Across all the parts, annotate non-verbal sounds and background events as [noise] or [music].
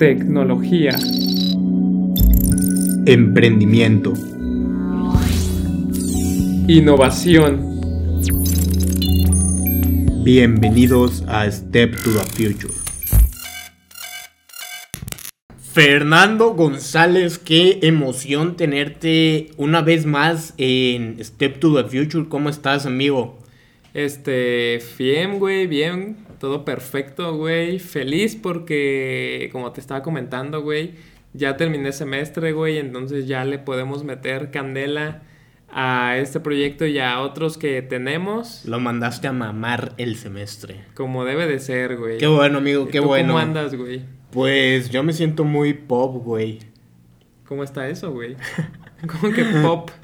tecnología, emprendimiento, innovación. Bienvenidos a Step to the Future. Fernando González, qué emoción tenerte una vez más en Step to the Future. ¿Cómo estás, amigo? Este, bien, güey, bien, todo perfecto, güey. Feliz porque, como te estaba comentando, güey, ya terminé semestre, güey, entonces ya le podemos meter candela a este proyecto y a otros que tenemos. Lo mandaste a mamar el semestre. Como debe de ser, güey. Qué bueno, amigo, qué ¿Tú bueno. ¿Cómo andas, güey? Pues yo me siento muy pop, güey. ¿Cómo está eso, güey? [laughs] ¿Cómo que pop? [laughs]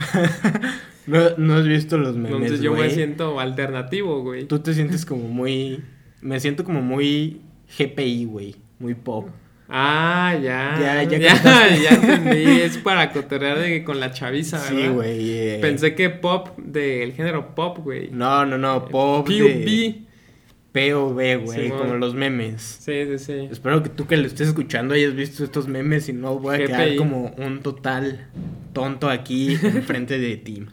No, no has visto los memes, Entonces yo me siento alternativo, güey. Tú te sientes como muy... Me siento como muy GPI, güey. Muy pop. Ah, ya. Ya, ya [laughs] ya, ya entendí. Es para cotorrear de, con la chaviza, ¿verdad? Sí, güey. eh. Pensé que pop del género pop, güey. No, no, no. Pop POV. de... POV, güey. Simón. como los memes. Sí, sí, sí. Espero que tú que lo estés escuchando hayas visto estos memes y no voy a quedar GPI. como un total tonto aquí enfrente de ti.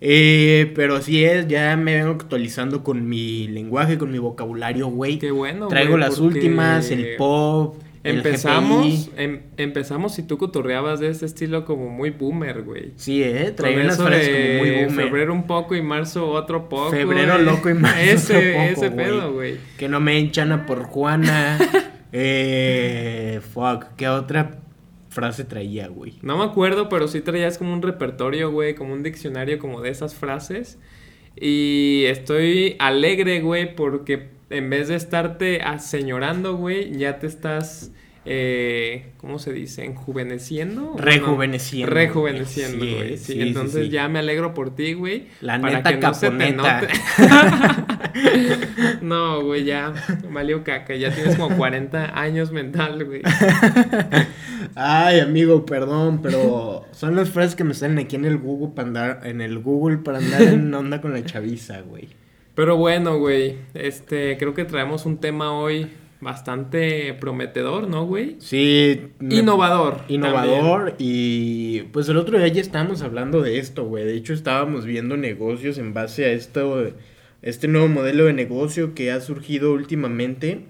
Eh, pero así es, ya me vengo actualizando con mi lenguaje, con mi vocabulario, güey. Qué bueno. Traigo güey, las últimas, el pop, Empezamos, em- empezamos y tú cotorreabas de este estilo como muy boomer, güey. Sí, eh, traigo unas frases como muy boomer. Febrero un poco y marzo otro poco. Febrero güey. loco y marzo [laughs] ese, otro poco, Ese güey. pedo, güey. Que no me enchana por Juana. [laughs] eh, fuck, ¿qué otra frase traía, güey? No me acuerdo, pero sí traías como un repertorio, güey, como un diccionario como de esas frases. Y estoy alegre, güey, porque en vez de estarte aseñorando, güey, ya te estás, eh, ¿cómo se dice? ¿Enjuveneciendo? Rejuveneciendo. Rejuveneciendo, güey. Sí, entonces sí. ya me alegro por ti, güey. La para neta que no se te note. [laughs] no, güey, ya valió caca. Ya tienes como 40 años mental, güey. Ay, amigo, perdón, pero son las frases que me salen aquí en el Google para andar, en el Google para andar en onda con la chaviza, güey. Pero bueno, güey, este, creo que traemos un tema hoy bastante prometedor, ¿no, güey? Sí. Innovador. Innovador y pues el otro día ya estábamos hablando de esto, güey. De hecho estábamos viendo negocios en base a esto, este nuevo modelo de negocio que ha surgido últimamente.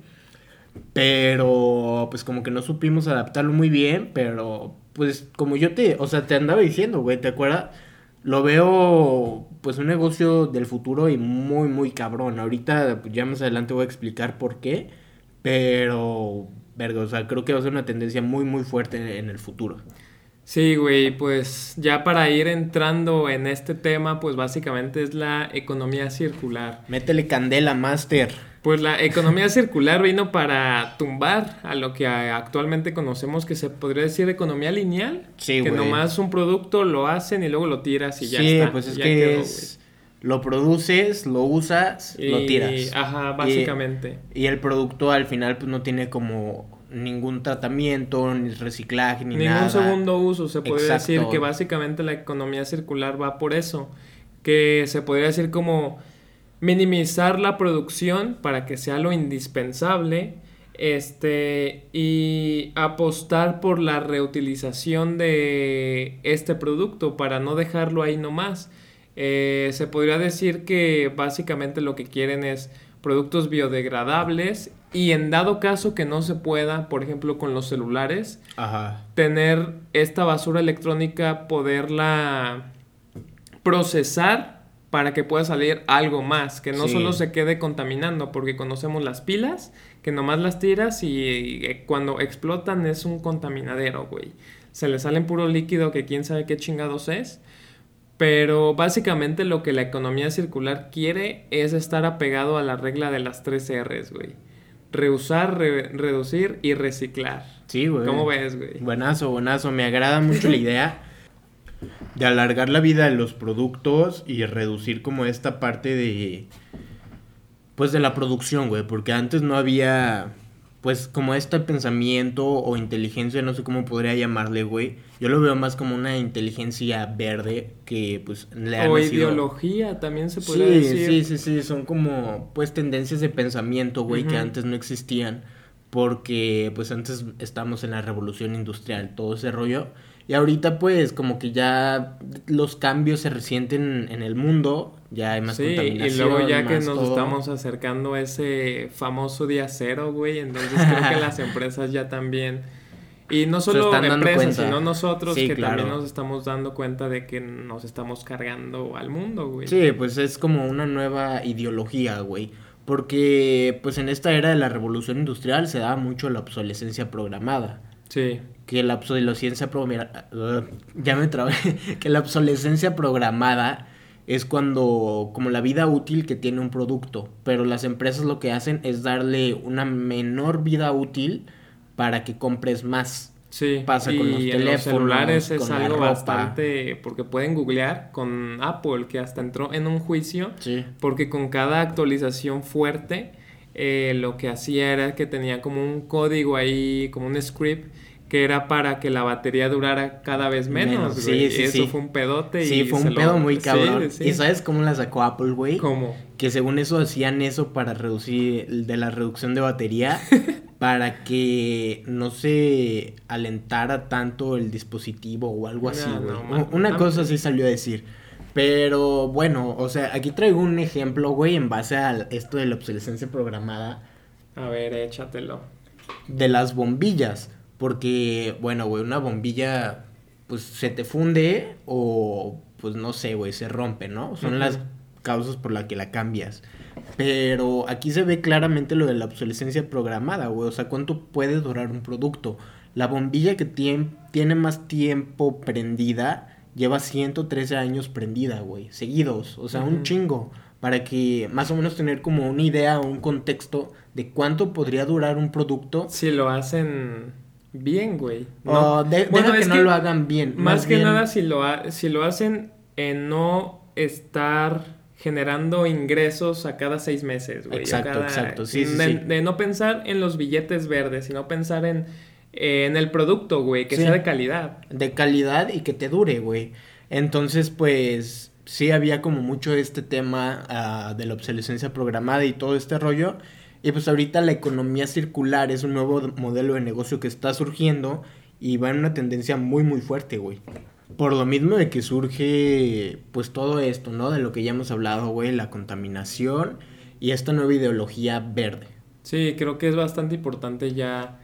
Pero pues como que no supimos adaptarlo muy bien, pero pues como yo te, o sea, te andaba diciendo, güey, ¿te acuerdas? Lo veo pues un negocio del futuro y muy muy cabrón. Ahorita ya más adelante voy a explicar por qué, pero verga, o sea, creo que va a ser una tendencia muy muy fuerte en el futuro. Sí, güey, pues ya para ir entrando en este tema, pues básicamente es la economía circular. Métele candela, master. Pues la economía circular vino para tumbar a lo que actualmente conocemos que se podría decir economía lineal. Sí, Que nomás un producto lo hacen y luego lo tiras y ya sí, está. pues es ya que quedó, es lo produces, lo usas, lo tiras. Ajá, básicamente. Y el producto al final pues no tiene como ningún tratamiento, ni reciclaje, ni Ningún nada. segundo uso, se podría Exacto. decir que básicamente la economía circular va por eso, que se podría decir como minimizar la producción para que sea lo indispensable, este, y apostar por la reutilización de este producto para no dejarlo ahí nomás. Eh, se podría decir que básicamente lo que quieren es productos biodegradables y en dado caso que no se pueda, por ejemplo con los celulares, Ajá. tener esta basura electrónica, poderla procesar para que pueda salir algo más, que no Sí. solo se quede contaminando, porque conocemos las pilas, que nomás las tiras y, y cuando explotan es un contaminadero, güey. Se le salen puro líquido que quién sabe qué chingados es. Pero básicamente lo que la economía circular quiere es estar apegado a la regla de las tres R's, güey. Reusar, re- reducir y reciclar. Sí, güey. ¿Cómo ves, güey? Buenazo, buenazo. Me agrada mucho la idea de alargar la vida de los productos y reducir como esta parte de pues de la producción, güey, porque antes no había pues como este pensamiento o inteligencia, no sé cómo podría llamarle, güey. Yo lo veo más como una inteligencia verde que pues le ha O nacido- ideología también se podría Sí, decir. sí, sí, sí, son como pues tendencias de pensamiento, güey, que antes no existían. porque pues antes estamos en la revolución industrial, todo ese rollo. Y ahorita pues como que ya los cambios se resienten en el mundo, ya hay más Sí, contaminación. y luego ya que nos todo. estamos acercando a ese famoso día cero, güey, entonces creo que las [laughs] empresas ya también... Y no solo empresas, sino nosotros Sí, que claro. también nos estamos dando cuenta de que nos estamos cargando al mundo, güey. Sí, pues es como una nueva ideología, güey. Porque pues en esta era de la revolución industrial se daba mucho la obsolescencia programada. Sí, que la obsolescencia programada ya me trabé [laughs] que la obsolescencia programada es cuando como la vida útil que tiene un producto pero las empresas lo que hacen es darle una menor vida útil para que compres más. Sí, Pasa y con los en teléfonos, los celulares es algo bastante, porque pueden googlear con Apple, que hasta entró en un juicio, sí. porque con cada actualización fuerte, eh, lo que hacía era que tenía como un código ahí, como un script, que era para que la batería durara cada vez menos, Menos, sí, sí, Eso sí. fue un pedote sí y fue un lo- pedo muy sí, cabrón sí. y sabes cómo la sacó Apple güey ¿Cómo? que según eso hacían eso para reducir de la reducción de batería [laughs] para que no se alentara tanto el dispositivo o algo así, No, güey. no, man, Una cosa así salió a decir. Pero bueno, o sea, aquí traigo un ejemplo, güey, en base a esto de la obsolescencia programada A ver, échatelo. de las bombillas. Porque, bueno, güey, una bombilla, pues se te funde o, pues no sé, güey, se rompe, ¿no? Son Ujú. las causas por las que la cambias. Pero aquí se ve claramente lo de la obsolescencia programada, güey. O sea, ¿cuánto puede durar un producto? La bombilla que tien- tiene más tiempo prendida lleva 113 años prendida, güey. Seguidos. O sea, un chingo. Para que más o menos tener como una idea o un contexto de cuánto podría durar un producto. Si lo hacen bien, güey. O de- Bueno, deja que es no lo hagan bien. Más, que bien- nada si lo, ha- si lo hacen en no estar generando ingresos a cada seis meses, güey. Exacto, cada- exacto, sí, sí, de, sí. de no pensar en los billetes verdes, sino pensar en, en el producto, güey, que sea de calidad. de calidad y que te dure, güey. Entonces, pues, sí había como mucho este tema ah, de la obsolescencia programada y todo este rollo. Y pues ahorita la economía circular es un nuevo modelo de negocio que está surgiendo y va en una tendencia muy, muy fuerte, güey. Por lo mismo de que surge, pues, todo esto, ¿no? De lo que ya hemos hablado, güey, la contaminación y esta nueva ideología verde. Sí, creo que es bastante importante ya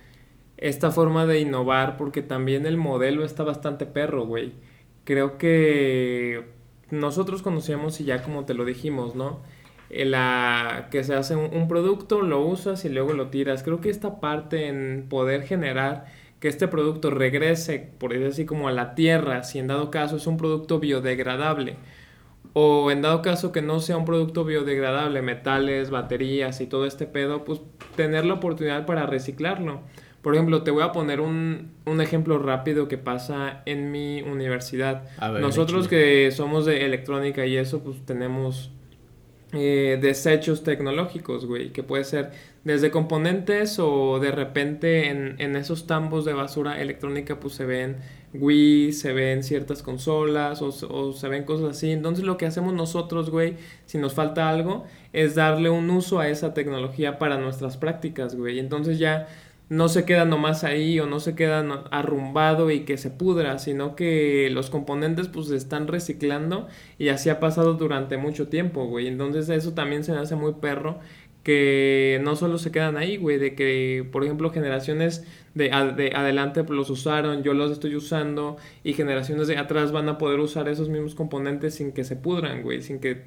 esta forma de innovar porque también el modelo está bastante perro, güey. Creo que nosotros conocíamos y ya como te lo dijimos, ¿no? Eh, La, que se hace un, un producto, lo usas y luego lo tiras. Creo que esta parte en poder generar que este producto regrese, por decir así, como a la tierra, si en dado caso es un producto biodegradable, o en dado caso que no sea un producto biodegradable, metales, baterías y todo este pedo, pues tener la oportunidad para reciclarlo. Por ejemplo, te voy a poner un, un ejemplo rápido que pasa en mi universidad. Ver, Nosotros que somos de electrónica y eso, pues tenemos eh, desechos tecnológicos, güey, que puede ser desde componentes o de repente en, en esos tambos de basura electrónica pues se ven Wii, se ven ciertas consolas o, o se ven cosas así. Entonces lo que hacemos nosotros, güey, si nos falta algo, es darle un uso a esa tecnología para nuestras prácticas, güey. Entonces ya no se queda nomás ahí o no se queda arrumbado y que se pudra, sino que los componentes pues se están reciclando y así ha pasado durante mucho tiempo, güey. Entonces eso también se me hace muy perro que no solo se quedan ahí, güey, de que, por ejemplo, generaciones de, de adelante los usaron, yo los estoy usando y generaciones de atrás van a poder usar esos mismos componentes sin que se pudran, güey, sin que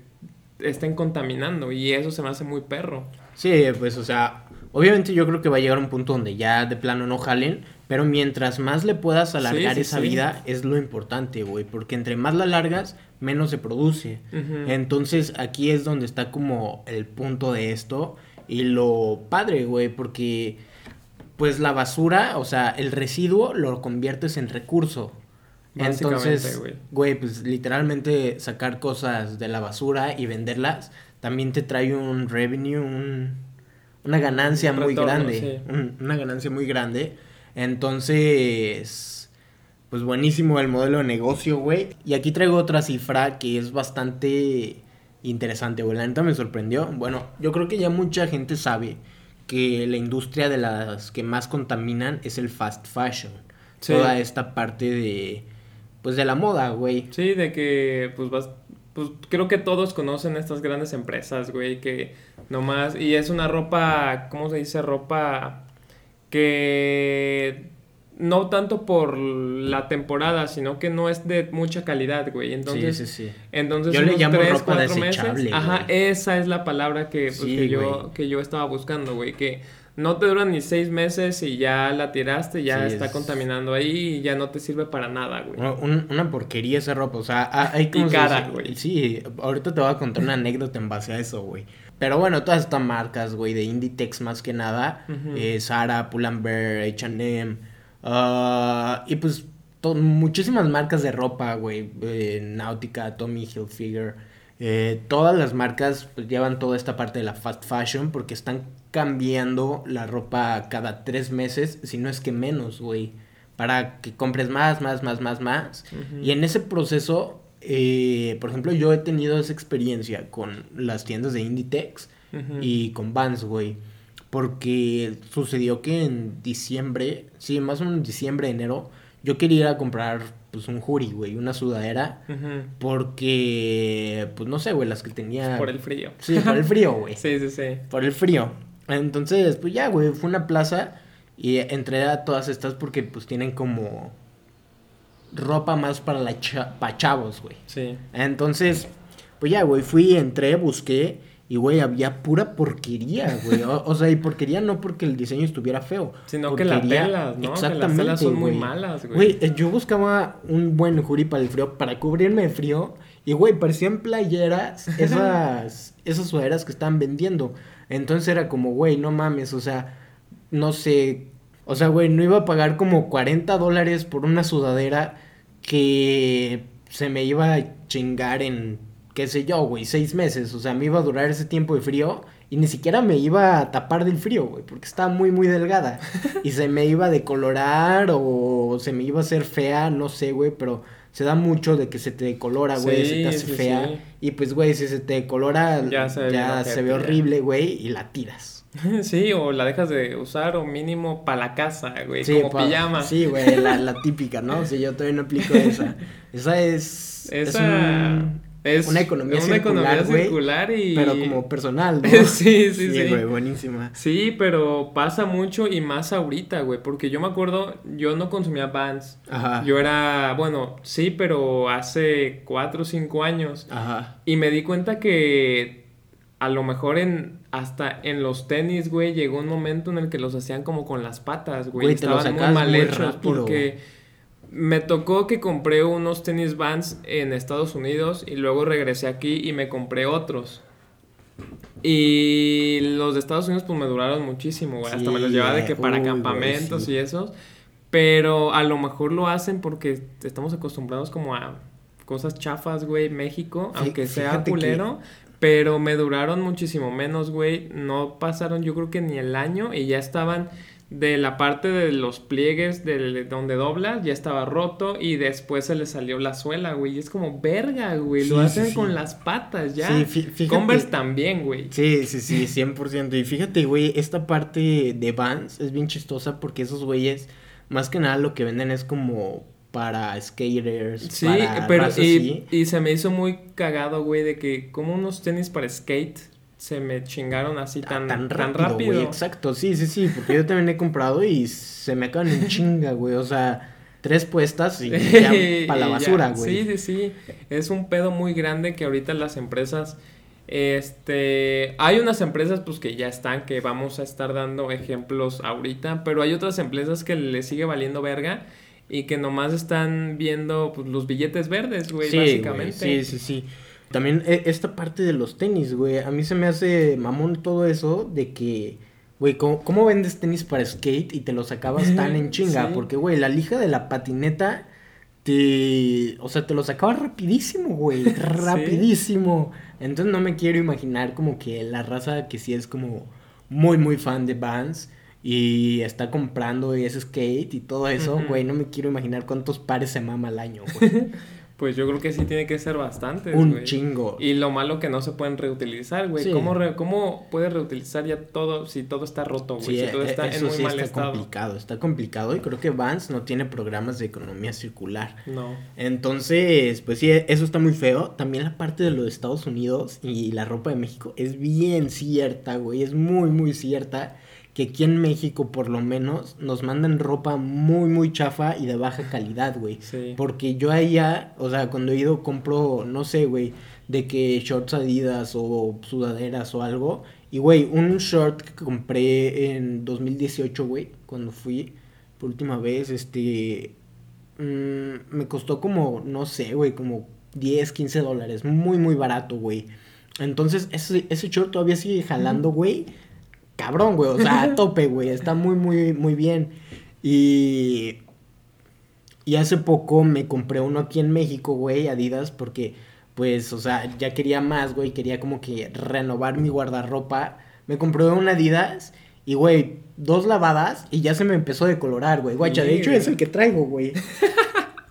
estén contaminando y eso se me hace muy perro. Sí, pues, o sea, obviamente yo creo que va a llegar un punto donde ya de plano no jalen, pero mientras más le puedas alargar sí, esa sí. vida es lo importante, güey, porque entre más la largas, menos se produce. Entonces aquí es donde está como el punto de esto y lo padre, güey, porque pues la basura, o sea, el residuo lo conviertes en recurso. Entonces, güey, pues literalmente sacar cosas de la basura y venderlas también te trae un revenue, un- una ganancia Un muy grande. sí. una ganancia muy grande. Entonces, pues buenísimo el modelo de negocio, güey. Y aquí traigo otra cifra que es bastante interesante, güey. La neta me sorprendió. Bueno, yo creo que ya mucha gente sabe que la industria de las que más contaminan es el fast fashion. Sí. Toda esta parte de, pues de la moda, güey. Sí, de que pues vas pues creo que todos conocen estas grandes empresas, güey, que nomás y es una ropa, ¿cómo se dice? Ropa que no tanto por la temporada, sino que no es de mucha calidad, güey. Entonces, sí, sí, sí. entonces Yo le unos llamo tres, ropa cuatro desechable, meses, ajá, esa es la palabra que, pues, Sí, que yo güey. que yo estaba buscando, güey, que no te duran ni seis meses y ya la tiraste, ya Sí, está es- contaminando ahí y ya no te sirve para nada, güey. Una, un- una porquería esa ropa, o sea, ha- hay como... Y cara, güey. Sí, ahorita te voy a contar una anécdota en base a eso, güey. Pero bueno, todas estas marcas, güey, de Inditex más que nada, Ujú. eh, Zara, Pull&Bear, H&M, y pues muchísimas marcas de ropa, güey, eh, Nautica, Tommy Hilfiger, eh, todas las marcas pues, llevan toda esta parte de la fast fashion porque están cambiando la ropa cada tres meses, si no es que menos, güey, para que compres más, más, más, más, más. Y en ese proceso, eh, por ejemplo, yo he tenido esa experiencia con las tiendas de Inditex y con Vans, güey. Porque sucedió que en diciembre, sí, más o menos en diciembre, enero, yo quería ir a comprar pues un hoodie, güey, una sudadera. Porque, pues no sé, güey, las que tenía... Por el frío. Sí, por el frío, güey. [laughs] Sí, sí, sí. Por el frío. Entonces, pues ya, güey, fue una plaza y entré a todas estas porque pues tienen como ropa más para la cha- pa' chavos, güey. Sí. Entonces, pues ya, güey, fui, entré, busqué y, güey, había pura porquería, güey. O, o sea, y porquería no porque el diseño estuviera feo. Sino que las telas, ¿no? Que las Exactamente, telas son muy güey. malas, güey. Güey, eh, yo buscaba un buen hoodie para el frío, para cubrirme de frío. Y, güey, parecían playeras [laughs] esas, esas sudaderas que estaban vendiendo. Entonces era como, güey, no mames, o sea, no sé. O sea, güey, no iba a pagar como 40 dólares por una sudadera que se me iba a chingar en, qué sé yo, güey, seis meses. O sea, me iba a durar ese tiempo de frío. Y ni siquiera me iba a tapar del frío, güey, porque estaba muy, muy delgada. [laughs] Y se me iba a decolorar o se me iba a hacer fea, no sé, güey, pero se da mucho de que se te decolora, güey, se te hace sí, fea. sí. Y pues, güey, si se te decolora, Ya se ve bien se ojete, ve ya. horrible, güey, y la tiras. [laughs] Sí, o la dejas de usar o mínimo para la casa, güey, como pa- pijama. Sí, güey, la, la típica, ¿no? Si yo todavía no aplico esa. [laughs] Esa es... es Esa un- es una economía una economía circular, güey, circular y Pero como personal, ¿no? [laughs] Sí, sí, sí. güey, buenísima. Sí, pero pasa mucho y más ahorita, güey, porque yo me acuerdo, yo no consumía Vans. Ajá. Yo era, bueno, sí, pero hace cuatro o cinco años. Ajá. Y me di cuenta que a lo mejor en hasta en los tenis, güey, llegó un momento en el que los hacían como con las patas, güey. Estaban muy mal hechos porque me tocó que compré unos tenis Vans en Estados Unidos y luego regresé aquí y me compré otros. Y los de Estados Unidos pues me duraron muchísimo, güey. Hasta me los llevaba de que para uy, güey, campamentos sí. y esos. Pero a lo mejor lo hacen porque estamos acostumbrados como a cosas chafas, güey, México, aunque sea que- culero. Pero me duraron muchísimo menos, güey. No pasaron yo creo que ni el año y ya estaban de la parte de los pliegues de donde doblas, ya estaba roto y después se le salió la suela, güey. Y es como verga, güey. Lo hacen sí, sí. con las patas ya. Sí, fí- fíjate- Converse también, güey. Sí, sí, sí, 100%. Y fíjate, güey, esta parte de Vans es bien chistosa porque esos güeyes, más que nada lo que venden es como para skaters, Sí, para pero y, y se me hizo muy cagado, güey, de que como unos tenis para skate se me chingaron así Ah, tan, tan tan rápido, güey, exacto, sí, sí, sí, porque yo también he comprado y se me acaban en [laughs] chinga, güey, o sea, tres puestas y [laughs] ya para la basura, güey. Sí, sí, sí. Es un pedo muy grande que ahorita las empresas. Este. Hay unas empresas, pues que ya están, que vamos a estar dando ejemplos ahorita. Pero hay otras empresas que les sigue valiendo verga. Y que nomás están viendo pues, los billetes verdes, güey, Sí, güey, básicamente. sí, sí, sí. También eh, esta parte de los tenis, güey, a mí se me hace mamón todo eso de que, güey, ¿cómo, cómo vendes tenis para skate y te los acabas tan en [laughs] chinga? Sí. Porque, güey, la lija de la patineta te, o sea, te los acabas rapidísimo, güey, [laughs] rapidísimo. Entonces no me quiero imaginar como que la raza que sí es como muy, muy fan de Vans y está comprando ese skate y todo eso, güey, no me quiero imaginar cuántos pares se mama al año, güey. [laughs] Pues yo creo que sí tiene que ser bastante. Un chingo. Y lo malo que no se pueden reutilizar, güey. ¿Cómo, ¿Cómo puedes reutilizar ya todo si todo está roto, güey? si todo e, está en muy sí está complicado. Está complicado y creo que Vans no tiene programas de economía circular. No. Entonces, pues sí, eso está muy feo. También la parte de los Estados Unidos y la ropa de México es bien cierta, güey. Es muy, muy cierta que aquí en México por lo menos nos mandan ropa muy muy chafa y de baja calidad, güey. Sí. Porque yo allá, o sea, cuando he ido compro, no sé, güey, de que shorts Adidas o sudaderas o algo. Y, güey, un short que compré en 2018, güey, cuando fui por última vez, este, mmm, me costó como, no sé, güey, como 10, 15 dólares. Muy, muy barato, güey. Entonces, ese, ese short todavía sigue jalando, güey cabrón, güey. O sea, a [laughs] tope, güey. Está muy, muy, muy bien. Y. Y hace poco me compré uno aquí en México, güey, Adidas, porque, pues, o sea, ya quería más, güey. Quería como que renovar mi guardarropa. Me compré un Adidas y, güey, dos lavadas y ya se me empezó a decolorar, güey. Guacha, de hecho es el que traigo, güey. [laughs]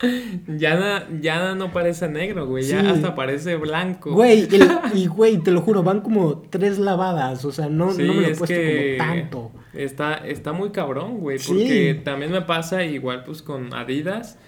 [laughs] Ya, ya no parece negro, güey. Ya hasta parece blanco. Güey, [laughs] y güey, te lo juro, van como tres lavadas. O sea, no, no me lo he puesto como tanto. Está, está muy cabrón, güey. Porque también me pasa igual, pues, con Adidas.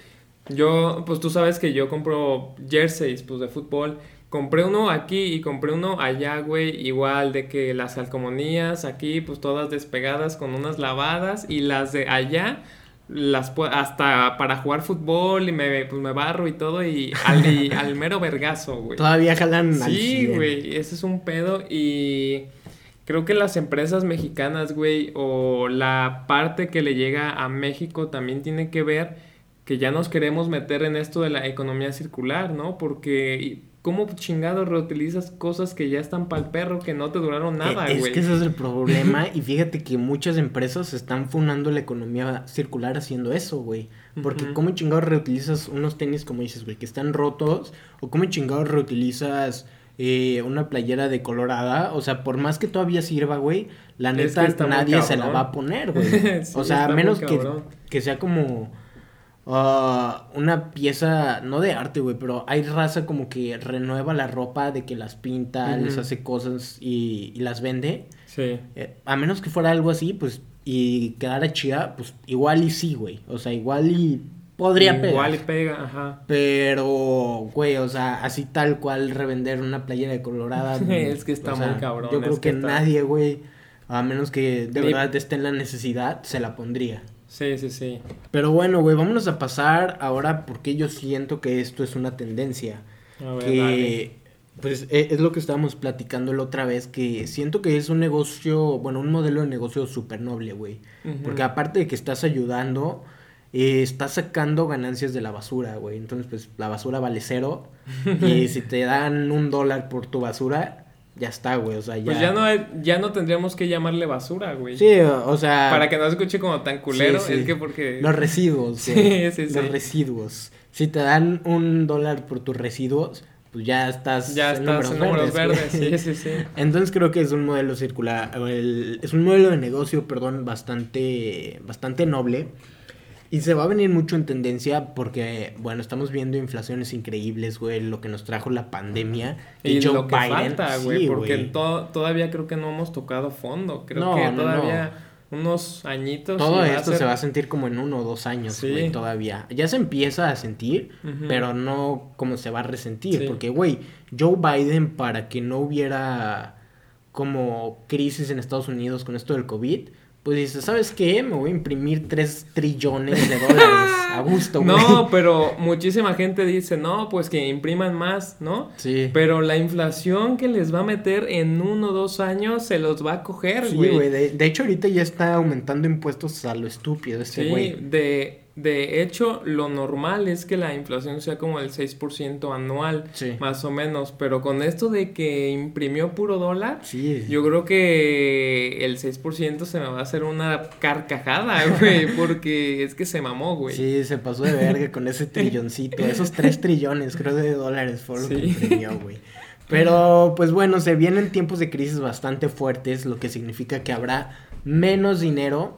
Yo, pues tú sabes que yo compro jerseys, pues, de fútbol. Compré uno aquí y compré uno allá, güey. Igual de que las alcomonías aquí, pues todas despegadas con unas lavadas. Y las de allá las hasta para jugar fútbol y me, pues me barro y todo y al, [laughs] al mero vergazo, güey. Todavía jalan Sí, güey, ese es un pedo y creo que las empresas mexicanas, güey, o la parte que le llega a México también tiene que ver que ya nos queremos meter en esto de la economía circular, ¿no? Porque ¿Cómo chingado reutilizas cosas que ya están para el perro que no te duraron nada, güey? Es que ese es el problema y fíjate que muchas empresas están fundando la economía circular haciendo eso, güey. Porque ¿cómo chingado reutilizas unos tenis, como dices, güey, que están rotos? ¿O cómo chingado reutilizas eh, una playera de colorada? O sea, por más que todavía sirva, güey, la neta nadie se la va a poner, güey. [laughs] o sea, a menos que, que sea como Ah, una pieza, no de arte, güey, pero hay raza como que renueva la ropa, de que las pinta, les hace cosas y, las vende. Sí. Eh, a menos que fuera algo así, pues, y quedara chida, pues igual y sí, güey. O sea, igual y podría pegar. Igual y pega, ajá. Pero, güey, o sea, así tal cual revender una playera de colorada. [laughs] es que está muy cabrón. Yo creo que, nadie, güey, a menos que de verdad esté en la necesidad, se la pondría. Sí, sí, sí. Pero bueno, güey, vámonos a pasar ahora porque yo siento que esto es una tendencia. A ver, que, pues e, es lo que estábamos platicando la otra vez, que siento que es un negocio, bueno, un modelo de negocio súper noble, güey. Porque aparte de que estás ayudando, eh, estás sacando ganancias de la basura, güey. Entonces, pues la basura vale cero. [laughs] y si te dan un dólar por tu basura, ya está, güey, o sea, ya... Pues ya no, ya no tendríamos que llamarle basura, güey. Sí, o sea... Para que no se escuche como tan culero, es que porque... Los residuos, güey. Sí, sí, sí. Los residuos. Si te dan un dólar por tus residuos, pues ya estás... Ya estás en números verdes, sí, sí, sí. [laughs] Entonces creo que es un modelo circular, es un modelo de negocio, perdón, bastante, bastante noble. Y se va a venir mucho en tendencia porque, bueno, estamos viendo inflaciones increíbles, güey, lo que nos trajo la pandemia. Y, lo que falta, güey, porque todavía creo que no hemos tocado fondo. Creo que todavía unos añitos. Todo esto se va a sentir como en uno o dos años, güey, todavía. Ya se empieza a sentir, pero no como se va a resentir. Porque, güey, Joe Biden, para que no hubiera como crisis en Estados Unidos con esto del COVID pues dice, ¿sabes qué? Me voy a imprimir 3 trillones de dólares a [laughs] gusto, güey. No, pero muchísima gente dice, no, pues que impriman más, ¿no? Sí. Pero la inflación que les va a meter en uno o dos años se los va a coger, güey. Sí, güey. De, hecho, ahorita ya está aumentando impuestos a lo estúpido güey. Sí, de de hecho, lo normal es que la inflación sea como el 6% anual, más o menos, pero con esto de que imprimió puro dólar, yo creo que el 6% se me va a hacer una carcajada, [laughs] güey, porque es que se mamó, güey. Sí, se pasó de verga con ese trilloncito, esos 3 trillones, creo, de dólares fue lo que imprimió, güey. [laughs] Pero, pues bueno, se vienen tiempos de crisis bastante fuertes, lo que significa que habrá menos dinero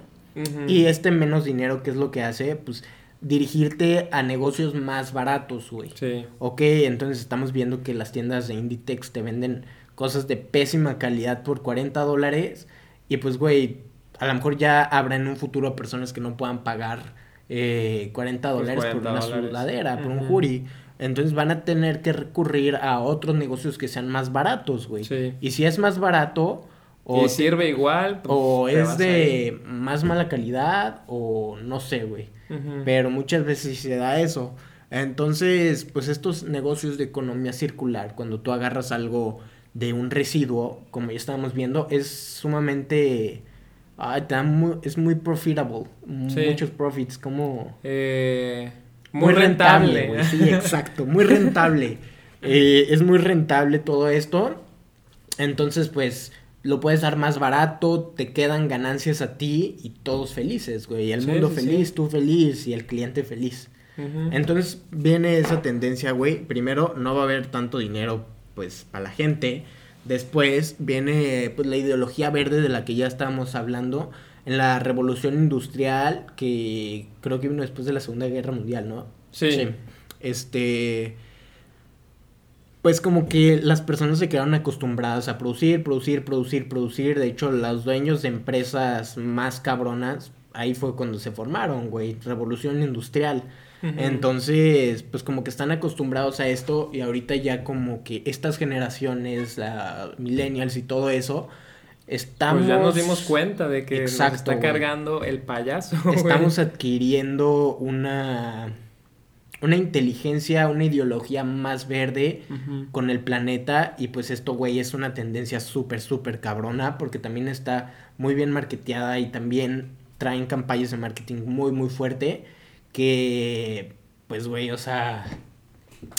y este menos dinero, ¿qué es lo que hace? Pues dirigirte a negocios más baratos, güey. Sí. Ok, entonces estamos viendo que las tiendas de Inditex te venden cosas de pésima calidad por 40 dólares. Y pues, güey, a lo mejor ya habrá en un futuro personas que no puedan pagar eh, 40 Pues dólares por 40 una dólares. sudadera, por un hoodie. Entonces van a tener que recurrir a otros negocios que sean más baratos, güey. Sí. Y si es más barato, o, sirve igual. pues, o es de más mala calidad, o no sé, güey. Pero muchas veces se da eso. Entonces, pues estos negocios de economía circular, cuando tú agarras algo de un residuo, como ya estábamos viendo, es sumamente... ah, te da mu- es muy profitable. Sí. Muchos profits, como... Eh, muy, rentable. güey, Sí, exacto, muy rentable. [laughs] Eh, es muy rentable todo esto. Entonces, pues, lo puedes dar más barato, te quedan ganancias a ti y todos felices, güey. El Sí, mundo sí, feliz, sí. tú feliz y el cliente feliz. Entonces viene esa tendencia, güey. Primero, no va a haber tanto dinero, pues, para la gente. Después viene, pues, la ideología verde de la que ya estábamos hablando. En la revolución industrial, que creo que vino después de la Segunda Guerra Mundial, ¿no? Sí. Este. Pues como que las personas se quedaron acostumbradas a producir, producir, producir, producir. De hecho, los dueños de empresas más cabronas, ahí fue cuando se formaron, güey. Revolución industrial. Entonces, pues como que están acostumbrados a esto y ahorita ya como que estas generaciones, la millennials y todo eso, estamos... Pues ya nos dimos cuenta de que nos Exacto, está güey. cargando el payaso. [laughs] güey. Estamos adquiriendo una, una inteligencia, una ideología más verde con el planeta y pues esto, güey, es una tendencia súper, súper cabrona porque también está muy bien marketeada y también traen campañas de marketing muy, muy fuerte que, pues, güey, o sea,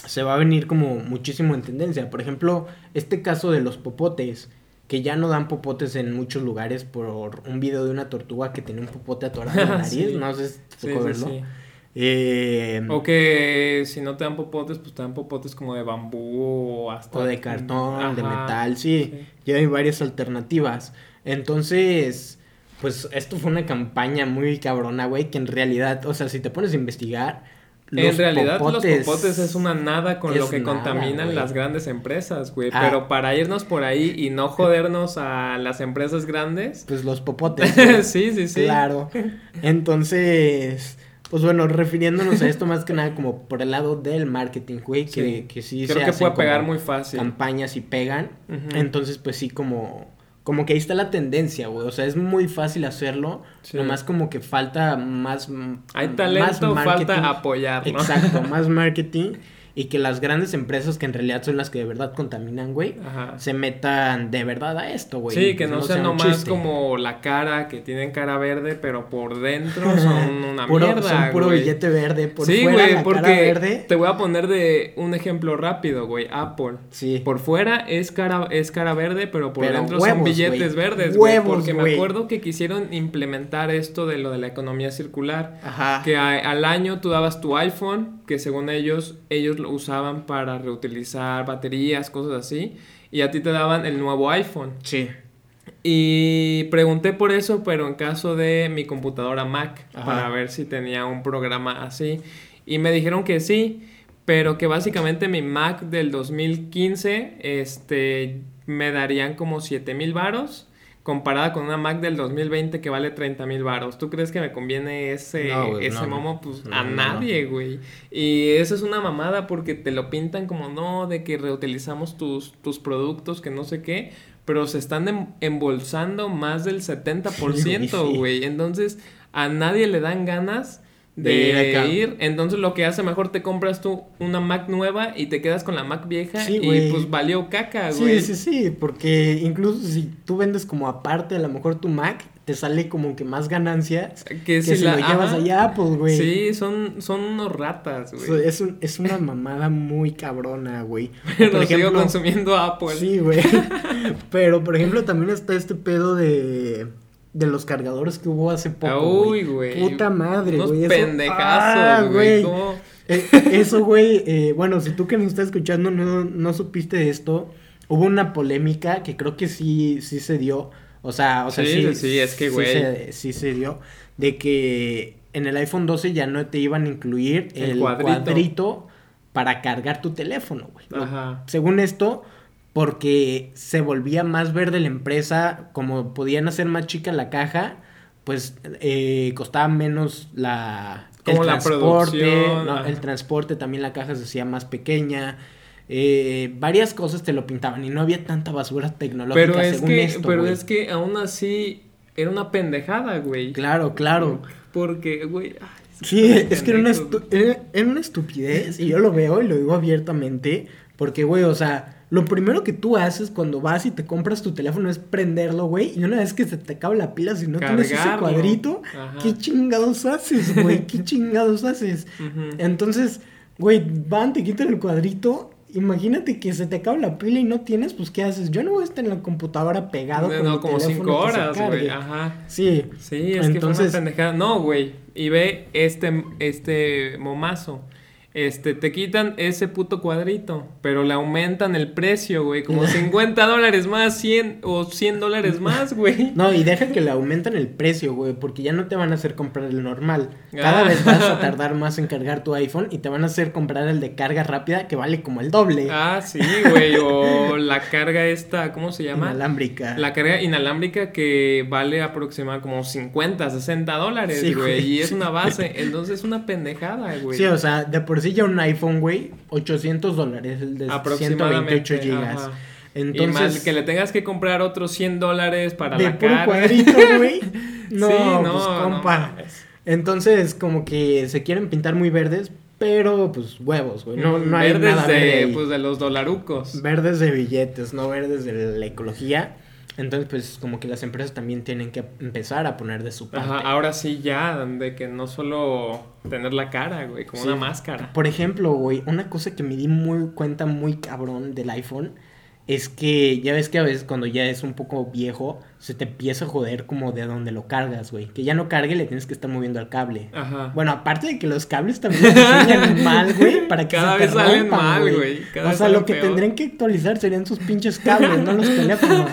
se va a venir como muchísimo en tendencia. Por ejemplo, este caso de los popotes, que ya no dan popotes en muchos lugares por un video de una tortuga que tenía un popote atorado en la [laughs] nariz, Sí. no sé si sí, verlo. sí. Eh, O que si no te dan popotes, pues te dan popotes como de bambú o hasta... O de cartón, de metal, sí. sí. Ya hay varias alternativas. Entonces, pues esto fue una campaña muy cabrona, güey, que en realidad, o sea, si te pones a investigar... en realidad los popotes es una nada con lo que nada, contaminan las grandes empresas, güey. Ah. Pero para irnos por ahí y no [laughs] jodernos a las empresas grandes... Pues los popotes. [laughs] sí, sí, sí. Claro. Entonces, pues bueno, refiriéndonos a esto más que nada como por el lado del marketing, güey, que Sí. que sí Creo se que hacen puede pegar como muy fácil. campañas y pegan. Entonces, pues sí, como, como que ahí está la tendencia, güey. O sea, es muy fácil hacerlo. Sí. Nomás como que falta más. Hay más talento, marketing. falta apoyar, ¿no? Exacto, [laughs] más marketing. Y que las grandes empresas que en realidad son las que de verdad contaminan, güey, Ajá. se metan de verdad a esto, güey. Sí, que Pues no, sea nomás chiste. como la cara, que tienen cara verde, pero por dentro [laughs] son una Puro- mierda, Son puro güey. billete verde. Por sí, fuera güey, la cara porque verde. te voy a poner de un ejemplo rápido, güey. Apple. Sí. Por fuera es cara, es cara verde, pero por Pero dentro son billetes güey. verdes, güey. Porque me acuerdo que quisieron implementar esto de lo de la economía circular. Ajá. Que a- al año tú dabas tu iPhone, que según ellos, ellos lo usaban para reutilizar baterías, cosas así. Y a ti te daban el nuevo iPhone. Sí. Y pregunté por eso, pero en caso de mi computadora Mac, Ajá. para ver si tenía un programa así. Y me dijeron que sí, pero que básicamente mi Mac del 2015 este, me darían como 7 mil varos. Comparada con una Mac del 2020 que vale 30 mil varos. ¿Tú crees que me conviene ese, No, ese no, momo? Pues No, a nadie, güey. Y eso es una mamada porque te lo pintan como no, de que reutilizamos tus, tus productos, que no sé qué. Pero se están em- embolsando más del 70%, [laughs] Sí, güey. Entonces, a nadie le dan ganas de, De ir acá. ir. Entonces, lo que hace mejor te compras tú una Mac nueva y te quedas con la Mac vieja Sí, y pues valió caca, güey. Sí, sí, sí, porque incluso si tú vendes como aparte a lo mejor tu Mac, te sale como que más ganancias Que, que si si la- lo llevas allá Apple, güey. Sí, son, son unos ratas, güey. Es, un- es una mamada muy cabrona, güey. [laughs] Pero por sigo ejemplo, consumiendo Apple. Sí, güey. [laughs] Pero, por ejemplo, también está este pedo de, de los cargadores que hubo hace poco, Uy, güey. Puta madre, güey. eso- pendejazos, Ah, güey. ¿Cómo? Eh, eso, güey, eh, bueno, si tú que nos estás escuchando no, no supiste esto, hubo una polémica que creo que sí, sí se dio, o sea, o sea, Sí, sí, sí, sí, es que, güey. Sí se, sí se dio, de que en el iPhone 12 ya no te iban a incluir El el, cuadrito. cuadrito. para cargar tu teléfono, güey. Ajá. Según esto, porque se volvía más verde la empresa, como podían hacer más chica la caja, pues eh, costaba menos la Como la producción, ¿no? ajá. el transporte también la caja se hacía más pequeña. eh, varias cosas te lo pintaban y no había tanta basura tecnológica Pero es según que, esto, pero güey. es que aún así era una pendejada, güey. Claro, claro. Porque, güey. ay, Sí, es que era una, era, era una estupidez y yo lo veo y lo digo abiertamente porque, güey, o sea, lo primero que tú haces cuando vas y te compras tu teléfono es prenderlo, güey, y una vez que se te acaba la pila, si no tienes ese cuadrito, Ajá. ¿qué chingados haces, güey? ¿Qué [laughs] chingados haces? Entonces, güey, van, te quitan el cuadrito. Imagínate que se te acaba la pila y no tienes, pues ¿qué haces? Yo no voy a estar en la computadora pegado No, con no, mi como teléfono cinco que horas, güey. Ajá. Sí. Sí, es que Entonces- fue una pendejada. No, güey. Y ve este, este momazo. Este, te quitan ese puto cuadrito, pero le aumentan el precio, güey. Como 50 dólares más, 100 o 100 dólares [laughs] más, güey. No, y deja que le aumentan el precio, güey, porque ya no te van a hacer comprar el normal. Cada Ah. vez vas a [laughs] tardar más en cargar tu iPhone y te van a hacer comprar el de carga rápida que vale como el doble. Ah, sí, güey. O la carga esta, ¿cómo se llama? Inalámbrica. La carga inalámbrica que vale aproximadamente como 50, 60 dólares, Sí, güey. güey. Y es una base. Entonces es una pendejada, güey. Sí, o sea, de por sí ya un iPhone, güey, 800 dólares, el de 128 Aproximadamente, gigas. ajá. Entonces, y más que le tengas que comprar otros 100 dólares para de la puro cuadrito, güey. [laughs] No, Sí, pues, compa. no. Entonces, como que se quieren pintar muy verdes, pero pues huevos, güey. No, no hay Verdes nada de, verde ahí. pues, de los dolarucos. Verdes de billetes, no verdes de la ecología. Entonces, pues como que las empresas también tienen que empezar a poner de su parte. Ajá, ahora sí ya, de que no solo tener la cara, güey, como Sí. una máscara. Por ejemplo, güey, una cosa que me di muy cuenta muy cabrón del iPhone es que ya ves que a veces cuando ya es un poco viejo se te empieza a joder como de donde lo cargas, güey. Que ya no cargue, le tienes que estar moviendo al cable. Ajá. Bueno, aparte de que los cables también diseñan [laughs] mal, güey, para que Cada se te vez salen rompan, mal, güey, O sea, lo salen que peor. tendrían que actualizar serían sus pinches cables, no los [laughs] teléfonos.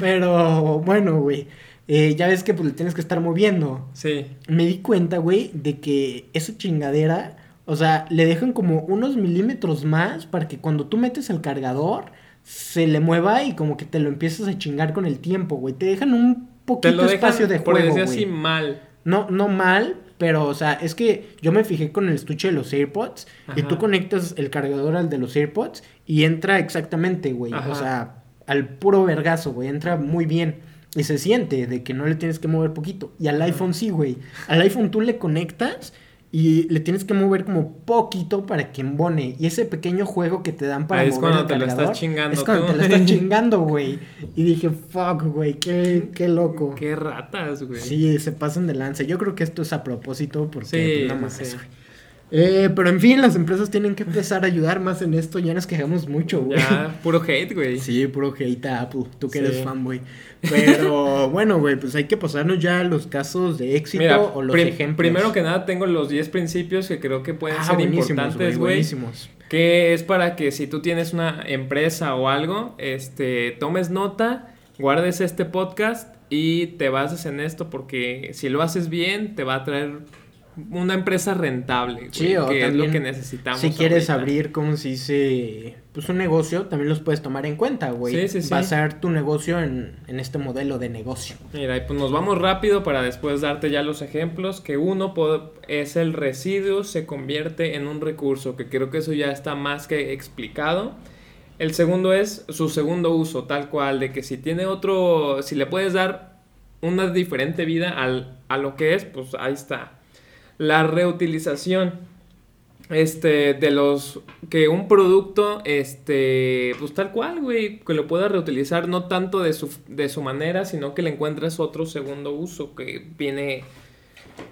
Pero bueno, güey, eh, ya ves que pues le tienes que estar moviendo. Sí. Me di cuenta, güey, de que esa chingadera, o sea, le dejan como unos milímetros más para que cuando tú metes el cargador se le mueva y como que te lo empiezas a chingar con el tiempo, güey. Te dejan un Te poquito lo dejan, espacio de por juego, decir güey. así, mal. No, no mal, pero, o sea, es que yo me fijé con el estuche de los AirPods y tú conectas el cargador al de los AirPods y entra exactamente, güey. O sea, al puro vergazo, güey. Entra muy bien. Y se siente de que no le tienes que mover poquito. Y al iPhone sí, güey. Al iPhone tú le conectas y le tienes que mover como poquito para que embone. Y ese pequeño juego que te dan para Ahí es mover cuando el te lo estás chingando Es cuando tú. te lo estás [laughs] chingando, güey. Y dije, fuck, güey, qué, qué loco. Qué ratas, güey. Sí, se pasan de lanza. Yo creo que esto es a propósito porque Sí, pues, no mames, sí. güey. Eh, pero en fin, las empresas tienen que empezar a ayudar más en esto. Ya nos quejamos mucho, güey. Ya, puro hate, güey. Sí, puro hate a Apple. Tú que Sí. eres fanboy. Pero [laughs] bueno, güey, pues hay que pasarnos ya a los casos de éxito Mira, o los prim- ejemplos. primero que nada tengo los 10 principios que creo que pueden Ah, ser importantes, güey. Buenísimos. Que es para que si tú tienes una empresa o algo, este, tomes nota, guardes este podcast y te bases en esto porque si lo haces bien te va a traer una empresa rentable, güey, Sí, o que es lo que necesitamos. Si quieres ahorita. abrir, como se dice, pues un negocio, también los puedes tomar en cuenta, güey. Sí, sí, sí. Basar tu negocio en, en este modelo de negocio. Mira, y pues nos vamos rápido para después darte ya los ejemplos. Que uno es el residuo se convierte en un recurso, que creo que eso ya está más que explicado. El segundo es su segundo uso, tal cual, de que si tiene otro, si le puedes dar una diferente vida al, a lo que es, pues ahí está. La reutilización este de los que un producto este pues tal cual güey que lo puedas reutilizar no tanto de su de su manera sino que le encuentres otro segundo uso que viene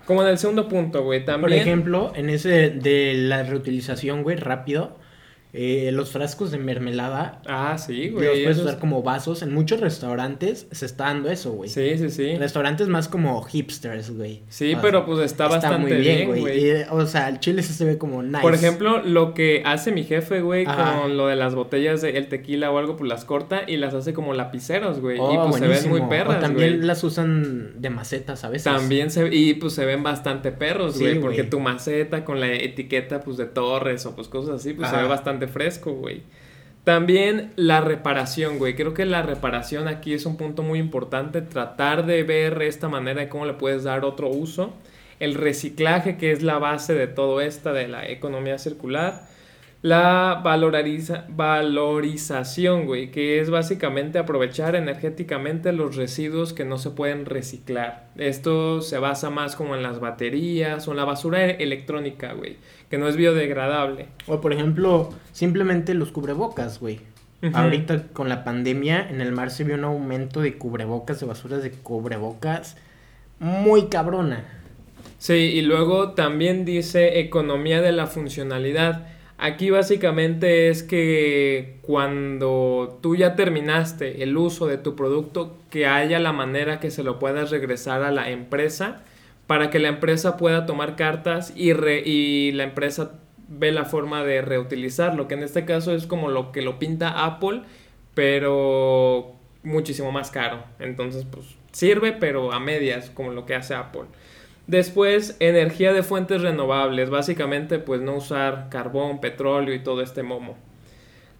como en el segundo punto güey Por también ejemplo, en ese de la reutilización, güey, rápido, eh, los frascos de mermelada. Ah, sí, Los güey. puedes esos- usar como vasos. En muchos restaurantes se está dando eso, güey. Sí, sí, sí. Restaurantes más como hipsters, güey. Sí, O pero pues está, bastante bien, güey. Y, O sea, el chile se ve como nice. Por ejemplo, lo que hace mi jefe, güey, Ajá. con lo de las botellas de el tequila o algo, pues las corta y las hace como lapiceros, güey. Oh, y pues se ven buenísimo. muy perras, O también güey. las usan de macetas a veces. También se y pues se ven bastante perros, Sí, güey, porque tu maceta con la etiqueta pues de Torres o pues cosas así, pues se ve bastante fresco, güey. También la reparación, güey. Creo que la reparación aquí es un punto muy importante. Tratar de ver esta manera de cómo le puedes dar otro uso. El reciclaje, que es la base de todo esta, de la economía circular. La valoriza- valorización, güey, que es básicamente aprovechar energéticamente los residuos que no se pueden reciclar. Esto se basa más como en las baterías o en la basura e- electrónica, güey, que no es biodegradable. O por ejemplo, simplemente los cubrebocas, güey. Ahorita con la pandemia en el mar se vio un aumento de cubrebocas, de basuras de cubrebocas muy cabrona. Sí, y luego también dice economía de la funcionalidad. Aquí básicamente es que cuando tú ya terminaste el uso de tu producto, que haya la manera que se lo puedas regresar a la empresa para que la empresa pueda tomar cartas y, re- y la empresa ve la forma de reutilizarlo, que en este caso es como lo que lo pinta Apple, pero muchísimo más caro. Entonces, pues sirve, pero a medias, como lo que hace Apple. Después, energía de fuentes renovables, básicamente pues no usar carbón, petróleo y todo este momo.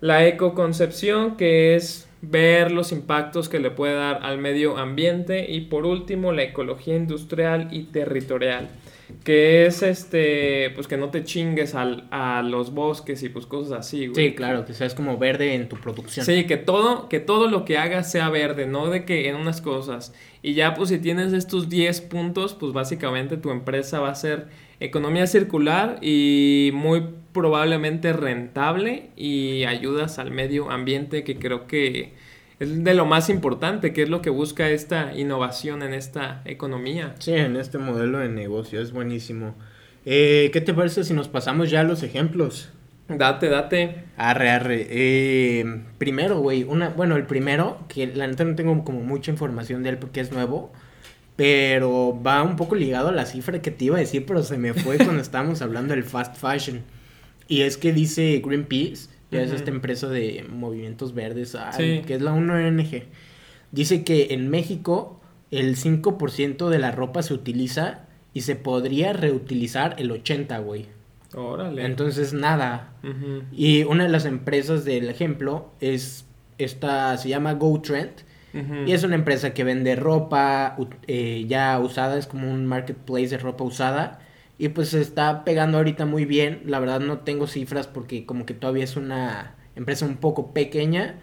La ecoconcepción, que es ver los impactos que le puede dar al medio ambiente. Y por último, la ecología industrial y territorial, que es este, pues que no te chingues al- a los bosques y pues cosas así, güey. Sí, claro, que seas como verde en tu producción. Sí, que todo, que todo lo que hagas sea verde, no de que en unas cosas. Y ya pues si tienes estos 10 puntos, pues básicamente tu empresa va a ser economía circular y muy probablemente rentable y ayudas al medio ambiente que creo que es de lo más importante, que es lo que busca esta innovación en esta economía. Sí, en este modelo de negocio es buenísimo. Eh, ¿Qué te parece si nos pasamos ya a los ejemplos? Date, date. Arre, arre. Eh, primero, güey, una, bueno, el primero, que la neta no tengo como mucha información de él porque es nuevo, pero va un poco ligado a la cifra que te iba a decir, pero se me fue [laughs] cuando estábamos hablando del fast fashion. Y es que dice Greenpeace, ya es Ujú. esta empresa de movimientos verdes, ay, Sí. que es la 1ONG, dice que en México el 5% de la ropa se utiliza y se podría reutilizar el 80, güey. Órale. Entonces, nada, y una de las empresas del ejemplo es esta, se llama GoTrend. Ujú. Y es una empresa que vende ropa eh, ya usada, es como un marketplace de ropa usada. Y pues se está pegando ahorita muy bien. La verdad no tengo cifras porque como que todavía es una empresa un poco pequeña.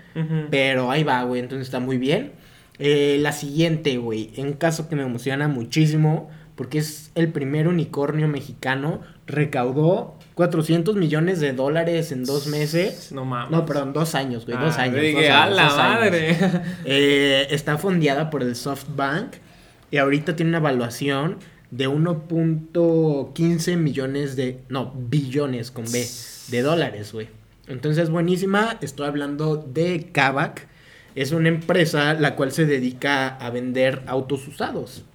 Pero ahí va, güey, entonces está muy bien. Eh, la siguiente, güey, en caso que me emociona muchísimo, porque es el primer unicornio mexicano, recaudó 400 millones de dólares en dos meses. No mames. No, perdón, dos años, güey, dos Ah, años. dije, dos a la dos años". madre. Eh, está fondeada por el SoftBank y ahorita tiene una evaluación de 1.15 millones de, no, billones con B, de dólares, güey. Entonces, buenísima, estoy hablando de Kavak. Es una empresa la cual se dedica a vender autos usados.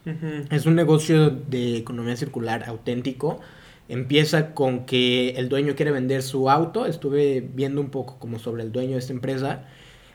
Es un negocio de economía circular auténtico. Empieza con que el dueño quiere vender su auto. Estuve viendo un poco como sobre el dueño de esta empresa.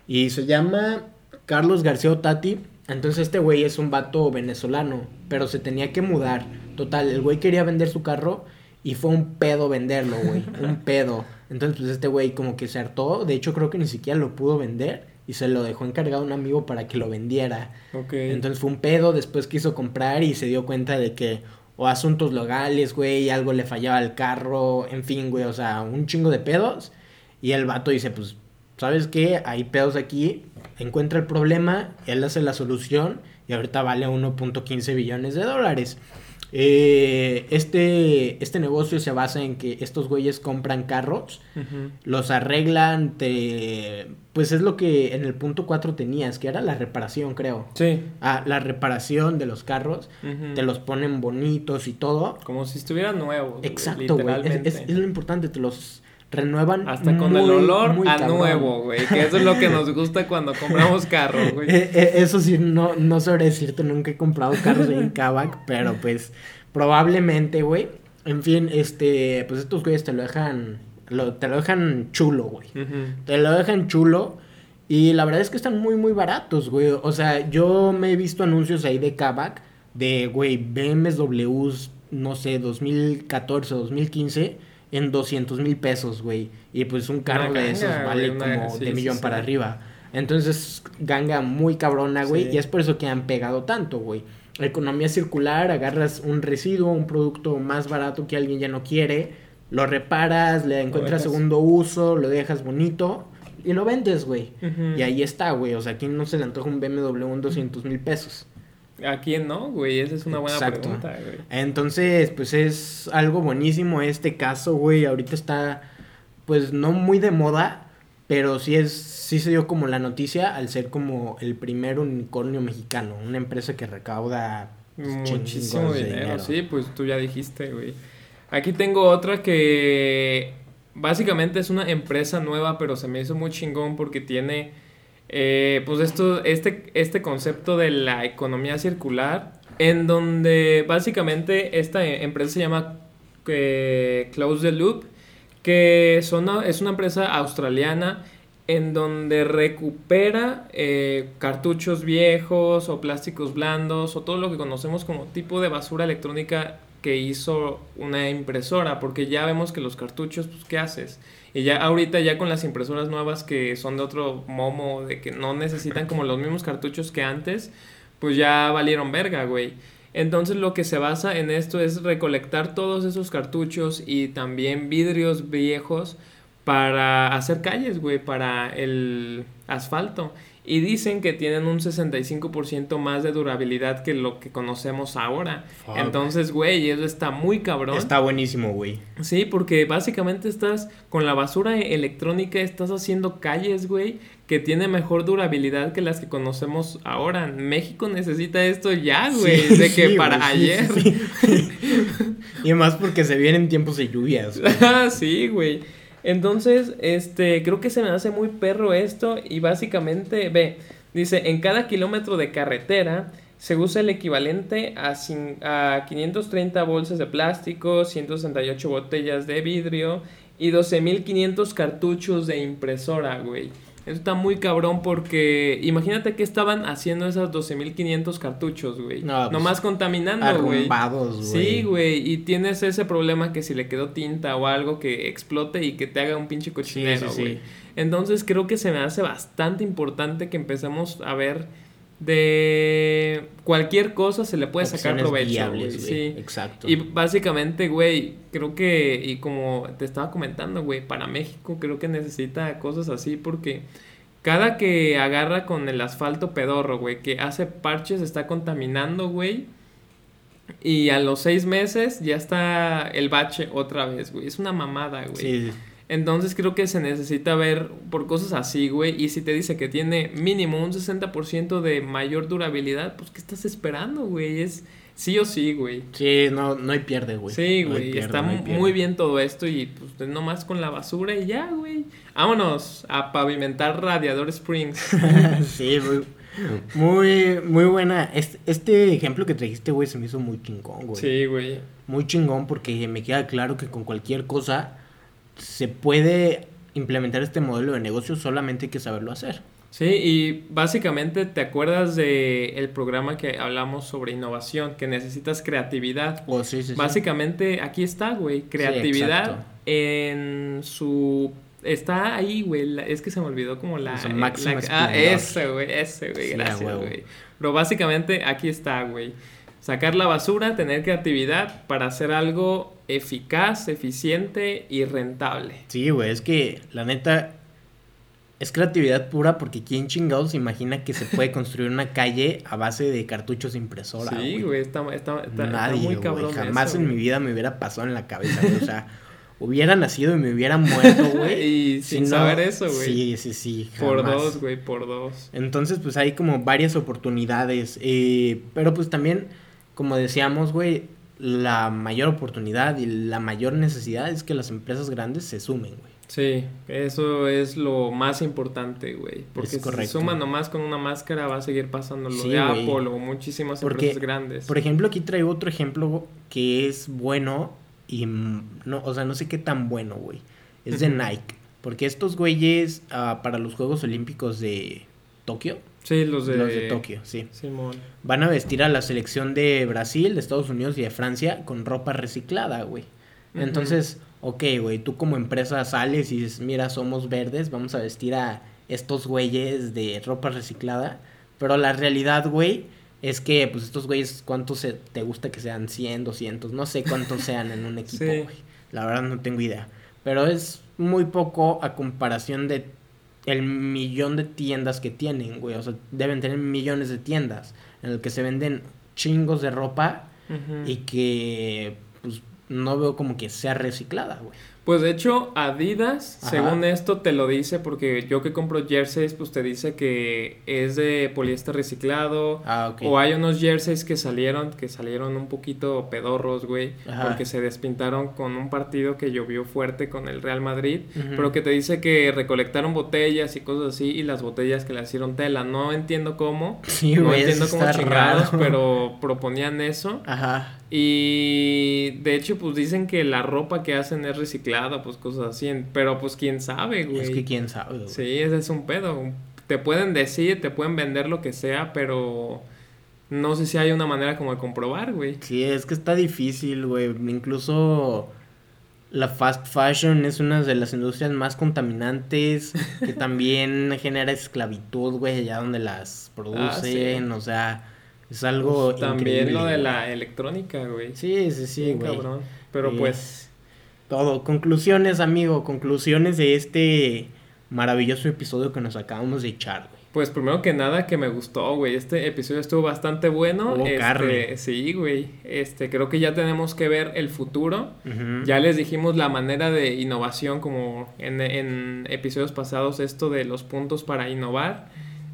Y se llama Carlos García Otati. Entonces este güey es un vato venezolano. Pero se tenía que mudar. Total, el güey quería vender su carro. Y fue un pedo venderlo, güey. [laughs] un pedo. Entonces pues este güey como que se hartó. De hecho creo que ni siquiera lo pudo vender. Y se lo dejó encargado a un amigo para que lo vendiera. Ok. Entonces fue un pedo, después quiso comprar y se dio cuenta de que o asuntos legales, güey, algo le fallaba al carro, en fin, güey, o sea, un chingo de pedos. Y el vato dice, pues, ¿sabes qué? Hay pedos aquí, encuentra el problema, él hace la solución y ahorita vale 1.15 billones de dólares. Eh, este, este negocio se basa en que estos güeyes compran carros, los arreglan, te... pues es lo que en el punto 4 tenías, que era la reparación, creo. Sí. Ah, la reparación de los carros, te los ponen bonitos y todo. Como si estuvieran nuevos. Exacto, güey. Es- es lo importante, te los renuevan. Hasta con el olor a nuevo, güey. Que eso es lo que nos gusta cuando compramos [laughs] carros, güey. Eh, eh, eso sí, no, no sobre decirte, nunca he comprado carros en Kavak, pero pues probablemente, güey. En fin, este, pues estos güeyes te lo dejan, lo, te lo dejan chulo, güey. Te lo dejan chulo. Y la verdad es que están muy, muy baratos, güey. O sea, yo me he visto anuncios ahí de Kavak, de, güey, BMWs, no sé, 2014, 2015 en 200 mil pesos, güey. Y pues un carro de esos vale como de millón para arriba. Entonces, ganga muy cabrona, güey. Y es por eso que han pegado tanto, güey. Economía circular, agarras un residuo, un producto más barato que alguien ya no quiere, lo reparas, le encuentras segundo uso, lo dejas bonito y lo vendes, güey. Y ahí está, güey. O sea, aquí no se le antoja un BMW en 200 mil pesos? ¿A quién no, güey? Esa es una buena pregunta, güey. Entonces, pues es algo buenísimo este caso, güey. Ahorita está, pues no muy de moda, pero sí es, sí se dio como la noticia al ser como el primer unicornio mexicano, una empresa que recauda pues, muchísimo dinero. Sí, pues tú ya dijiste, güey. Aquí tengo otra que básicamente es una empresa nueva, pero se me hizo muy chingón porque tiene eh, pues esto, este, este concepto de la economía circular, en donde básicamente esta empresa se llama eh, Close the Loop, que son es una empresa australiana en donde recupera eh, cartuchos viejos o plásticos blandos o todo lo que conocemos como tipo de basura electrónica que hizo una impresora, porque ya vemos que los cartuchos, pues, ¿qué haces? Y ya ahorita ya con las impresoras nuevas que son de otro momo, de que no necesitan como los mismos cartuchos que antes, pues ya valieron verga, güey. Entonces lo que se basa en esto es recolectar todos esos cartuchos y también vidrios viejos para hacer calles, güey, para el asfalto y dicen que tienen un 65% más de durabilidad que lo que conocemos ahora. Entonces, güey, eso está muy cabrón. Está buenísimo, güey. Sí, porque básicamente estás con la basura electrónica, estás haciendo calles, güey, que tiene mejor durabilidad que las que conocemos ahora. México necesita esto ya, güey, [laughs] de que para ayer. [laughs] y más porque se vienen tiempos de lluvias. [laughs] sí, güey. Entonces, este, creo que se me hace muy perro esto y básicamente, ve, dice, en cada kilómetro de carretera se usa el equivalente a, a 530 bolsas de plástico, 168 botellas de vidrio y 12.500 cartuchos de impresora, güey. Eso está muy cabrón porque imagínate que estaban haciendo esas 12.500 cartuchos, güey. No, pues, Nomás contaminando, güey. Sí, güey. Y tienes ese problema que si le quedó tinta o algo que explote y que te haga un pinche cochinero, güey. Entonces creo que se me hace bastante importante que empecemos a ver de cualquier cosa se le puede sacar provecho. Sí, exacto. Y básicamente, güey, creo que, y como te estaba comentando, güey, para México creo que necesita cosas así porque cada que agarra con el asfalto pedorro, güey, que hace parches, está contaminando, güey. Y a los seis meses ya está el bache otra vez, güey. Es una mamada, güey. Sí. Entonces creo que se necesita ver por cosas así, güey. Y si te dice que tiene mínimo un 60% de mayor durabilidad, pues ¿qué estás esperando, güey? Es sí o sí, güey. Sí, no, no hay pierde, güey. Sí, güey. está muy bien todo esto y pues nomás con la basura y ya, güey. Vámonos a pavimentar Radiador Springs. [laughs] sí, muy, muy, muy buena. Este, este ejemplo que trajiste, güey, se me hizo muy chingón, güey. Sí, güey. Muy chingón porque me queda claro que con cualquier cosa se puede implementar este modelo de negocio, solamente hay que saberlo hacer. Sí, y básicamente te acuerdas de el programa que hablamos sobre innovación, que necesitas creatividad. Oh, sí, sí, básicamente aquí está, güey, creatividad en su está ahí, güey, es que se me olvidó como la, la ah, ese, güey, ese, güey, gracias, güey. Pero básicamente aquí está, güey. Sacar la basura, tener creatividad para hacer algo eficaz, eficiente y rentable. Sí, güey, es que la neta es creatividad pura porque quién chingados se imagina que se puede construir una calle a base de cartuchos impresora. Sí, güey, está, está, Nadie, muy cabrón. Jamás en mi vida me hubiera pasado en la cabeza, güey. O sea, hubiera nacido y me hubiera muerto, [laughs] güey. y sin saber eso, güey. Sí, sí, sí. Por dos, güey, por dos. Entonces, pues hay como varias oportunidades. Eh, pero pues también, como decíamos, güey, la mayor oportunidad y la mayor necesidad es que las empresas grandes se sumen, güey. Sí, eso es lo más importante, güey. Porque si se suma nomás con una máscara va a seguir pasando lo Sí, de güey. Apple o muchísimas Porque, empresas grandes. Por ejemplo, aquí traigo otro ejemplo que es bueno y no, o sea, no sé qué tan bueno, güey. Es de. Nike. Porque estos güeyes ah, para los Juegos Olímpicos de Tokio, sí, los de... los de Tokio, sí. Simón. Van a vestir a la selección de Brasil, de Estados Unidos y de Francia con ropa reciclada, güey. Entonces, ok, güey, tú como empresa sales y dices, mira, somos verdes, vamos a vestir a estos güeyes de ropa reciclada. Pero la realidad, güey, es que, pues, estos güeyes, ¿cuántos se- te gusta que sean? 100, 200, no sé cuántos [laughs] sean en un equipo, Sí. güey. La verdad no tengo idea. Pero es muy poco a comparación de el millón de tiendas que tienen, güey. O sea, deben tener millones de tiendas en el que se venden chingos de ropa y que pues no veo como que sea reciclada, güey. Pues de hecho, Adidas, Ajá. según esto, te lo dice porque yo que compro jerseys, pues te dice que es de poliéster reciclado. Ah. O hay unos jerseys que salieron, que salieron un poquito pedorros, güey, Ajá. porque se despintaron con un partido que llovió fuerte con el Real Madrid, pero que te dice que recolectaron botellas y cosas así y las botellas que le hicieron tela. No entiendo cómo, [laughs] Sí, no entiendo cómo chingados, raro. pero proponían eso. Ajá. Y de hecho, pues dicen que la ropa que hacen es reciclada, pues cosas así. Pero pues quién sabe, güey. Es que quién sabe, güey. Sí, ese es un pedo. Te pueden decir, te pueden vender lo que sea, pero no sé si hay una manera como de comprobar, güey. Sí, es que está difícil, güey. Incluso la fast fashion es una de las industrias más contaminantes que [laughs] también genera esclavitud, güey, allá donde las producen, o sea, es algo Pues, También increíble, lo de la electrónica, güey. Sí, sí, sí, güey. cabrón. Pero Sí. pues, Todo. Conclusiones, amigo, conclusiones de este maravilloso episodio que nos acabamos de echar, güey. pues primero que nada que me gustó, güey. Este episodio estuvo bastante bueno. Hubo Este, carne. Sí, güey. Este, creo que ya tenemos que ver el futuro. Ya les dijimos la manera de innovación, como en, en episodios pasados, esto de los puntos para innovar.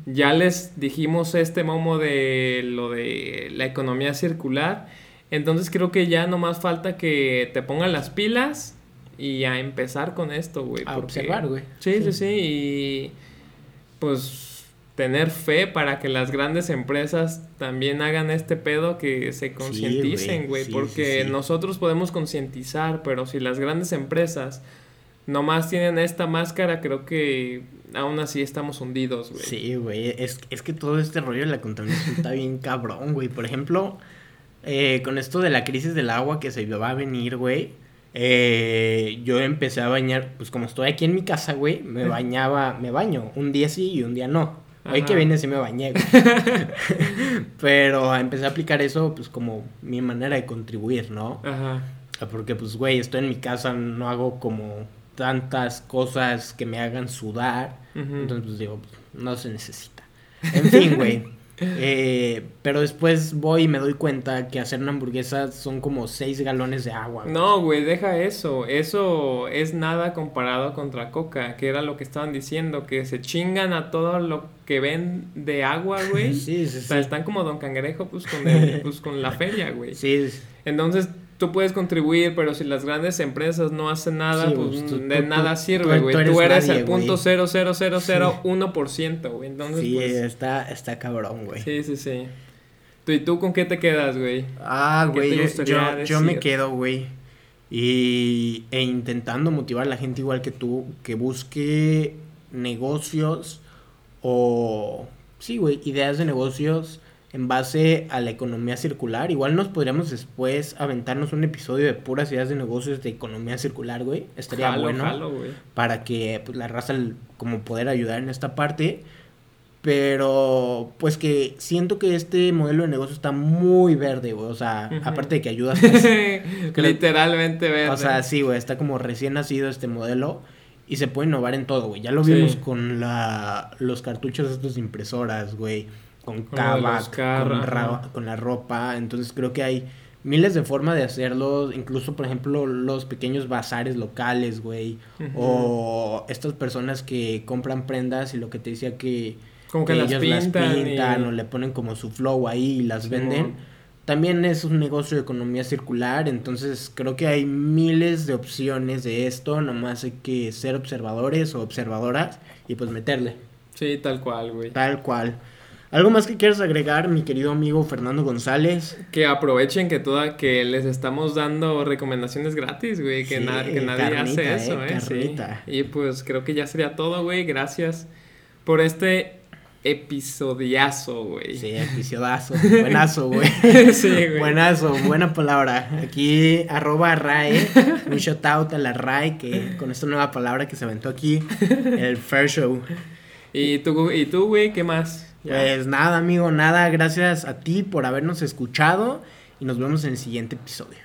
Ya les dijimos este momo de lo de la economía circular. Entonces creo que ya no más falta que te pongan las pilas y a empezar con esto, güey. A porque- observar, güey. Sí, sí, Sí. sí. Y pues tener fe para que las grandes empresas también hagan este pedo que se concienticen, güey. Sí, porque sí, nosotros podemos concientizar, pero si las grandes empresas nomás tienen esta máscara, creo que aún así estamos hundidos, güey. Sí, güey, es, es que todo este rollo de la contaminación está bien cabrón, güey. Por ejemplo, eh, con esto de la crisis del agua que se va a venir, güey, eh, yo empecé a bañar, pues como estoy aquí en mi casa, güey, me bañaba, me baño, un día sí y un día no. Hoy que viene sí me bañé, güey. [laughs] [laughs] Pero empecé a aplicar eso, pues como mi manera de contribuir, ¿no? Ajá. Porque, pues, güey, estoy en mi casa, no hago como tantas cosas que me hagan sudar. Entonces, pues digo, pues, no se necesita. En fin, güey. [laughs] Eh, pero después voy y me doy cuenta que hacer una hamburguesa son como 6 galones de agua. güey. No, güey, deja eso. Eso es nada comparado contra Coca, que era lo que estaban diciendo, que se chingan a todo lo que ven de agua, güey. [laughs] Sí, sí, O sea, están como Don Cangrejo, pues con, el- pues, con la feria, güey. Sí, Entonces, tú puedes contribuir, pero si las grandes empresas no hacen nada, Sí, pues pues, tú- de tú- nada tú- sirve, tú güey. Tú, eres eres nadie, el punto güey. cero cero cero cero uno por ciento, güey. Entonces, sí, pues, está, está cabrón, güey. sí, sí, sí. ¿Tú y tú con qué te quedas, güey? Ah, ¿Qué te güey, yo, yo, yo me quedo, güey. Y, e intentando motivar a la gente igual que tú, que busque negocios o, sí, güey, ideas de negocios en base a la economía circular. Igual nos podríamos después aventarnos un episodio de puras ideas de negocios de economía circular, güey. Estaría Jalo, bueno jalo, güey. para que pues, la raza como poder ayudar en esta parte. Pero pues que siento que este modelo de negocio está muy verde, güey. O sea, aparte de que ayudas. [laughs] pues, [laughs] Literalmente verde. o sea, sí, güey, está como recién nacido este modelo. Y se puede innovar en todo, güey. Ya lo Sí. vimos con la, los cartuchos estos de impresoras, güey. Con carros, con, con la ropa. Entonces creo que hay miles de formas de hacerlo. Incluso, por ejemplo, los pequeños bazares locales, güey. O estas personas que compran prendas y lo que te decía que, Como que, que las ellos pintan. las pintan y- o le ponen como su flow ahí y las venden. también es un negocio de economía circular, entonces creo que hay miles de opciones de esto, nomás hay que ser observadores o observadoras y pues meterle. Sí, tal cual, güey. Tal cual. ¿Algo más que quieras agregar, mi querido amigo Fernando González? Que aprovechen que toda, que les estamos dando recomendaciones gratis, güey, que, Sí, na- que nadie carnita, hace eso, eh, eh. sí. Y pues creo que ya sería todo, güey. Gracias por este episodiazo, güey. Sí, episodazo. [laughs] Buenazo, güey. Sí, güey. Buenazo, buena palabra. Aquí, arroba RAE. [laughs] Un shout out a la RAE que con esta nueva palabra que se aventó aquí, el Fair Show. ¿Y tú, y tú, güey, qué más? Pues nada, amigo, nada. Gracias a ti por habernos escuchado y nos vemos en el siguiente episodio.